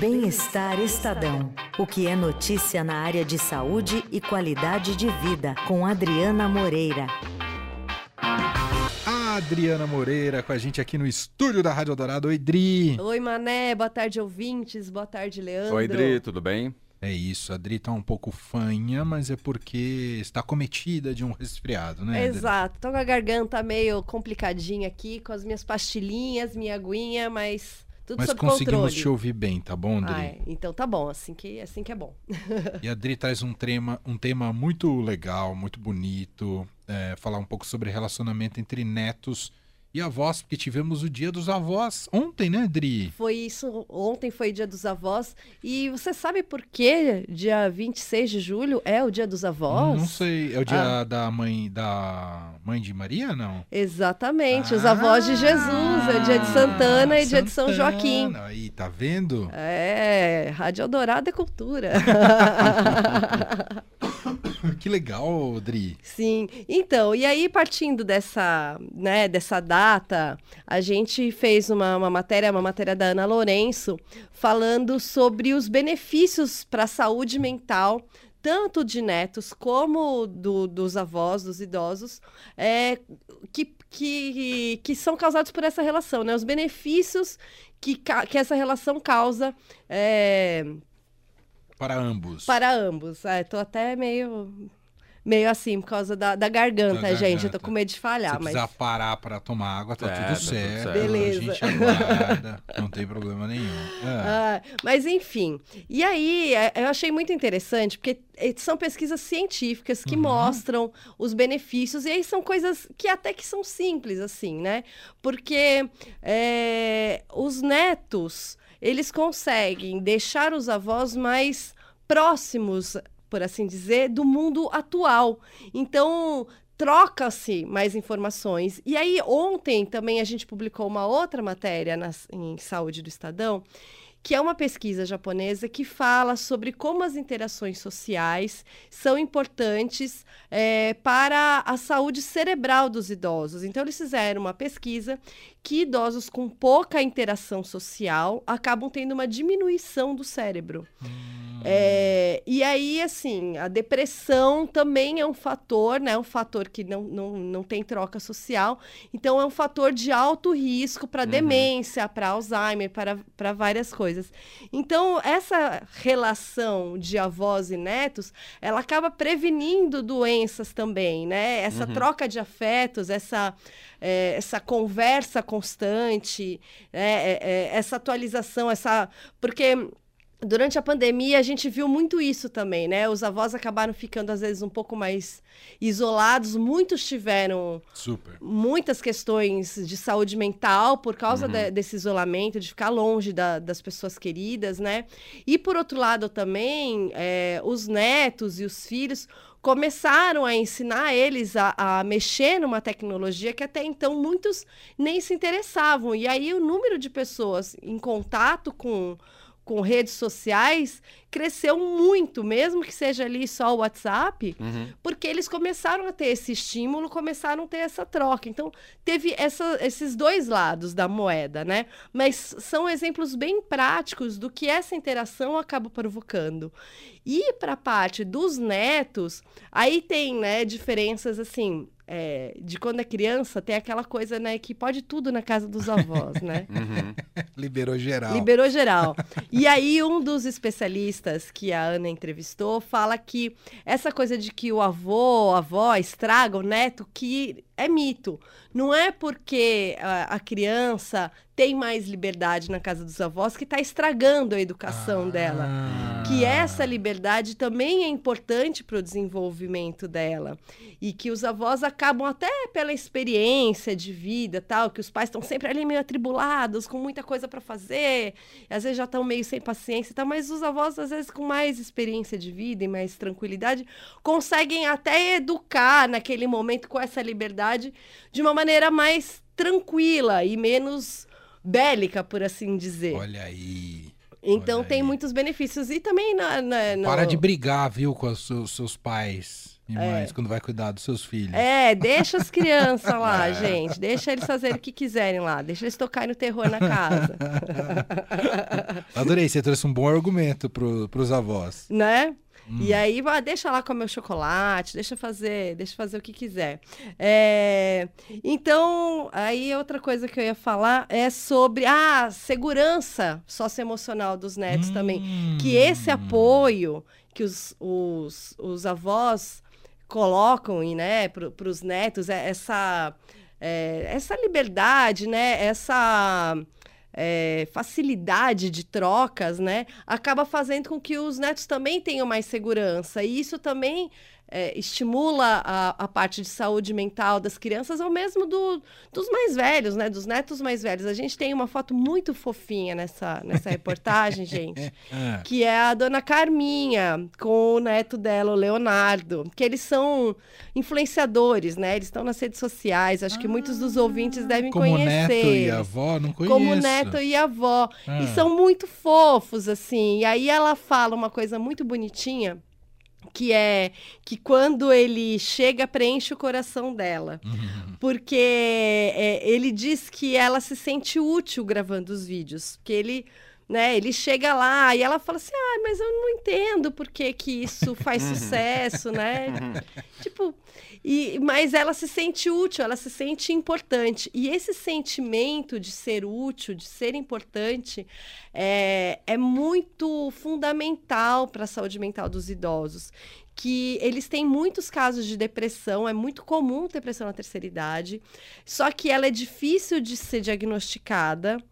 Bem-Estar Estadão. O que é notícia na área de saúde e qualidade de vida, com Adriana Moreira. Adriana Moreira com a gente aqui no estúdio da Rádio Dourado. Oi, Dri. Oi, Mané. Boa tarde, ouvintes. Boa tarde, Leandro. Oi, Dri. Tudo bem? É isso, a Dri tá um pouco fanha, mas é porque está cometida de um resfriado, né? Exato, tô com a garganta meio complicadinha aqui, com as minhas pastilhinhas, minha aguinha, mas tudo mas conseguimos controle. te ouvir bem, tá bom, Dri? Ah, é. Então tá bom, assim que, assim que é bom. e a Dri traz um tema, um tema muito legal, muito bonito, é, falar um pouco sobre relacionamento entre netos e avós, porque tivemos o dia dos avós ontem, né, Dri? Foi isso, ontem foi dia dos avós. E você sabe por que dia 26 de julho é o dia dos avós? Não sei, é o dia Ah. da mãe da mãe de Maria, não? Exatamente, os avós de Jesus, é dia de Santana e dia de São Joaquim. Santana. Aí, tá vendo? É, Rádio Eldorado é cultura. Que legal, Dri. Sim. Então, e aí partindo dessa, né, dessa data, a gente fez uma, uma matéria, uma matéria da Ana Lourenço, falando sobre os benefícios para a saúde mental tanto de netos como do, dos avós, dos idosos, é, que, que, que são causados por essa relação, né? Os benefícios que, que essa relação causa é, Para ambos. para ambos. É, tô até meio, meio assim, por causa da, da garganta, Da gente. Eu garganta. tô com medo de Se falhar, mas. precisar parar para tomar água, tá É, tá tudo tudo certo. certo. Beleza. A gente aguarda, não tem problema nenhum. É. Ah, mas enfim, e aí é, eu achei muito interessante, porque eh, são pesquisas científicas que Uhum. mostram os benefícios, e aí são coisas que até que são simples, assim, né? Porque eh, os netos, eles conseguem deixar os avós mais próximos, por assim dizer, do mundo atual. Então, troca-se mais informações. E aí, ontem também a gente publicou uma outra matéria nas- em Saúde do Estadão, que é uma pesquisa japonesa que fala sobre como as interações sociais são importantes eh, para a saúde cerebral dos idosos. Então, eles fizeram uma pesquisa que idosos com pouca interação social acabam tendo uma diminuição do cérebro. É, e aí, assim, a depressão também é um fator, né? Um fator que não, não, não tem troca social. Então, é um fator de alto risco para demência, para Alzheimer, para, para várias coisas. Então, essa relação de avós e netos, ela acaba prevenindo doenças também, né? Essa troca de afetos, essa, é, essa conversa constante, né? É, é, essa atualização, essa. Porque. Durante a pandemia, a gente viu muito isso também, né? Os avós acabaram ficando, às vezes, um pouco mais isolados. Muitos tiveram Super. muitas questões de saúde mental por causa de- desse isolamento, de ficar longe da- das pessoas queridas, né? E por outro lado também, é, os netos e os filhos começaram a ensinar eles a, a mexer numa tecnologia que até então muitos nem se interessavam. E aí o número de pessoas em contato com com redes sociais cresceu muito, mesmo que seja ali só o WhatsApp, Uhum. porque eles começaram a ter esse estímulo, começaram a ter essa troca. Então, teve essa- esses dois lados da moeda, né? Mas são exemplos bem práticos do que essa interação acaba provocando. E para a parte dos netos, aí tem né, diferenças assim. É, de quando é criança, tem aquela coisa, né, que pode tudo na casa dos avós, né? Uhum. Liberou geral. Liberou geral. E aí, um dos especialistas que a Ana entrevistou fala que essa coisa de que o avô, a avó estraga o neto, que é mito. Não é porque a, a criança tem mais liberdade na casa dos avós que está estragando a educação dela. Ah. Que essa liberdade também é importante para o desenvolvimento dela. E que os avós acabam até pela experiência de vida, tal, que os pais estão sempre ali meio atribulados, com muita coisa para fazer, às vezes já estão meio sem paciência, tal, mas os avós às vezes com mais experiência de vida e mais tranquilidade, conseguem até educar naquele momento com essa liberdade de uma maneira mais tranquila e menos bélica, por assim dizer. Olha aí. Então olha tem aí. muitos benefícios. E também na. na- no- Para de brigar, viu, com os seus, seus pais. e mais quando vai cuidar dos seus filhos. É, deixa as crianças lá, é. gente. Deixa eles fazerem o que quiserem lá. Deixa eles tocarem no terror na casa. Adorei, você trouxe um bom argumento para os avós. Né? Hum. E aí, ah, deixa lá comer o chocolate, deixa fazer, deixa fazer o que quiser. É, então, aí outra coisa que eu ia falar é sobre a ah, segurança socioemocional dos netos hum. também. Que esse apoio que os, os, os avós colocam né, para os netos, é essa, é, essa liberdade, né, essa é, facilidade de trocas, né, acaba fazendo com que os netos também tenham mais segurança. E isso também é, estimula a, a, parte de saúde mental das crianças ou mesmo do, dos mais velhos, né? Dos netos mais velhos. A gente tem uma foto muito fofinha nessa, nessa reportagem, gente, é. que é a dona Carminha com o neto dela, o Leonardo, que eles são influenciadores, né? Eles estão nas redes sociais. Acho que muitos dos ah. ouvintes devem como conhecer. Como neto e avó, não conheço. Como neto e avó. Ah. E são muito fofos, assim. E aí ela fala uma coisa muito bonitinha que é que quando ele chega preenche o coração dela uhum. porque é, ele diz que ela se sente útil gravando os vídeos que ele né ele chega lá e ela fala assim ah mas eu não entendo por que que isso faz uhum. sucesso né uhum. tipo e, mas ela se sente útil, ela se sente importante. E esse sentimento de ser útil, de ser importante, é, é muito fundamental para a saúde mental dos idosos que eles têm muitos casos de depressão, é muito comum depressão na terceira idade, só que ela é difícil de ser diagnosticada.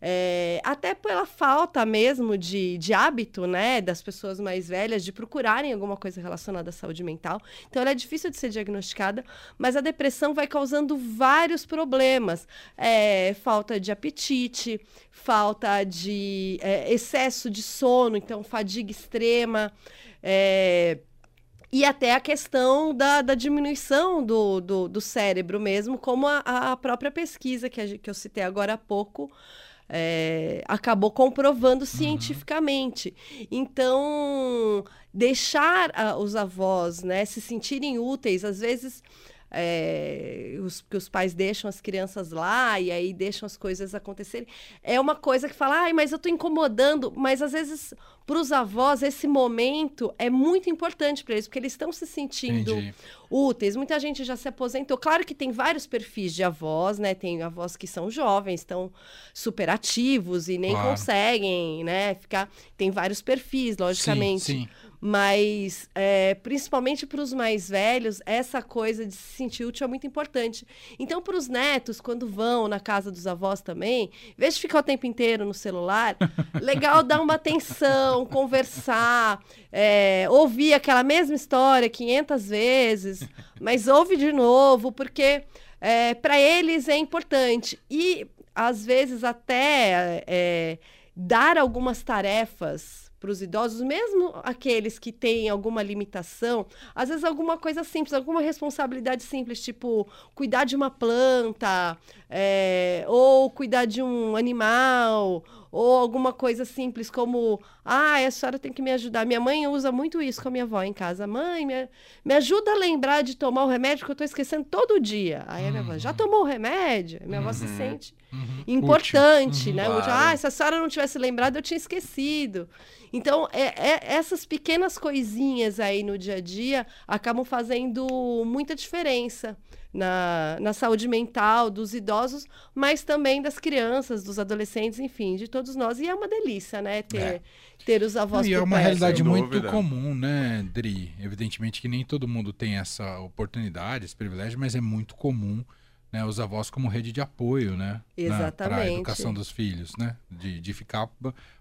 É, até pela falta mesmo de, de hábito, né, das pessoas mais velhas de procurarem alguma coisa relacionada à saúde mental. Então, ela é difícil de ser diagnosticada, mas a depressão vai causando vários problemas. É, falta de apetite, falta de é, excesso de sono, então, fadiga extrema. É, e até a questão da, da diminuição do, do, do, cérebro mesmo, como a, a própria pesquisa que, a, que eu citei agora há pouco é, acabou comprovando uhum. cientificamente. Então, deixar a, os avós né, se sentirem úteis, às vezes. É, os, que os pais deixam as crianças lá e aí deixam as coisas acontecerem. É uma coisa que fala, ai, mas eu estou incomodando. Mas às vezes para os avós, esse momento é muito importante para eles, porque eles estão se sentindo Entendi. úteis. Muita gente já se aposentou. Claro que tem vários perfis de avós, né? Tem avós que são jovens, estão super ativos e nem claro. conseguem, né? Ficar. Tem vários perfis, logicamente. Sim, sim. Mas, é, principalmente para os mais velhos, essa coisa de se sentir útil é muito importante. Então, para os netos, quando vão na casa dos avós também, em vez de ficar o tempo inteiro no celular, legal dar uma atenção, conversar, é, ouvir aquela mesma história 500 vezes, mas ouve de novo, porque é, para eles é importante. E, às vezes, até é, dar algumas tarefas para os idosos, mesmo aqueles que têm alguma limitação, às vezes alguma coisa simples, alguma responsabilidade simples, tipo cuidar de uma planta, é, ou cuidar de um animal, ou alguma coisa simples como, ah, a senhora tem que me ajudar. Minha mãe usa muito isso com a minha avó em casa. Mãe, me, me ajuda a lembrar de tomar o remédio que eu estou esquecendo todo dia. Aí a minha avó, já uhum. tomou o remédio? Minha avó se uhum. sente uhum. importante, né? Claro. Ah, se a senhora não tivesse lembrado, eu tinha esquecido. Então, é, é, essas pequenas coisinhas aí no dia a dia acabam fazendo muita diferença na, na saúde mental dos idosos, mas também das crianças, dos adolescentes, enfim, de todos nós. E é uma delícia, né? Ter, é. ter os avós E é uma realidade muito comum, né, Dri? Evidentemente que nem todo mundo tem essa oportunidade, esse privilégio, mas é muito comum né, os avós como rede de apoio, né? Para a educação dos filhos, né? De, de ficar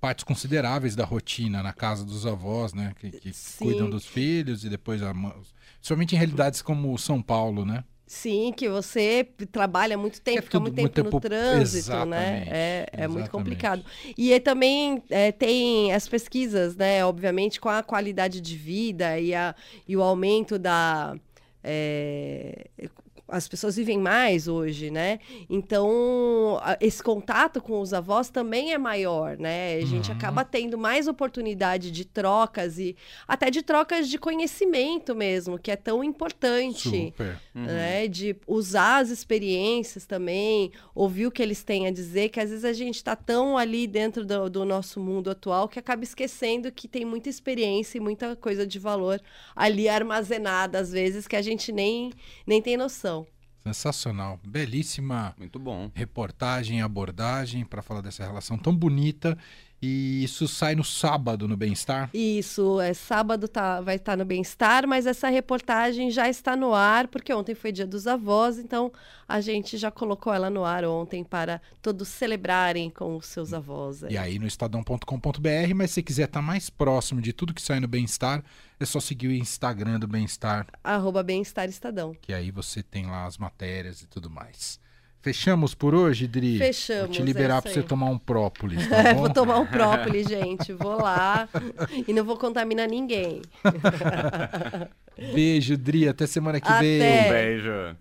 partes consideráveis da rotina na casa dos avós, né? Que, que cuidam dos filhos e depois... A, somente em realidades como São Paulo, né? Sim, que você trabalha muito tempo, é fica muito tempo, muito tempo no trânsito, né? É, é muito complicado. E aí também é, tem as pesquisas, né? Obviamente, com a qualidade de vida e, a, e o aumento da. É, as pessoas vivem mais hoje, né? Então, esse contato com os avós também é maior, né? A gente uhum. acaba tendo mais oportunidade de trocas e até de trocas de conhecimento mesmo, que é tão importante. Super. Né? Uhum. De usar as experiências também, ouvir o que eles têm a dizer, que às vezes a gente está tão ali dentro do, do nosso mundo atual que acaba esquecendo que tem muita experiência e muita coisa de valor ali armazenada, às vezes, que a gente nem, nem tem noção. Sensacional. Belíssima Muito bom. reportagem, abordagem para falar dessa relação tão bonita. E isso sai no sábado no Bem-Estar? Isso, é sábado tá, vai estar tá no Bem-Estar, mas essa reportagem já está no ar, porque ontem foi dia dos avós, então a gente já colocou ela no ar ontem para todos celebrarem com os seus avós. Aí. E aí no estadão.com.br, mas se quiser estar tá mais próximo de tudo que sai no Bem-Estar, é só seguir o Instagram do Bem-Estar. Arroba Bem-Estar Estadão. Que aí você tem lá as matérias e tudo mais. Fechamos por hoje, Dri? Fechamos. Vou te liberar para você tomar um própolis. Tá vou tomar um própolis, gente. Vou lá e não vou contaminar ninguém. Beijo, Dri. Até semana que Até. vem. Um beijo.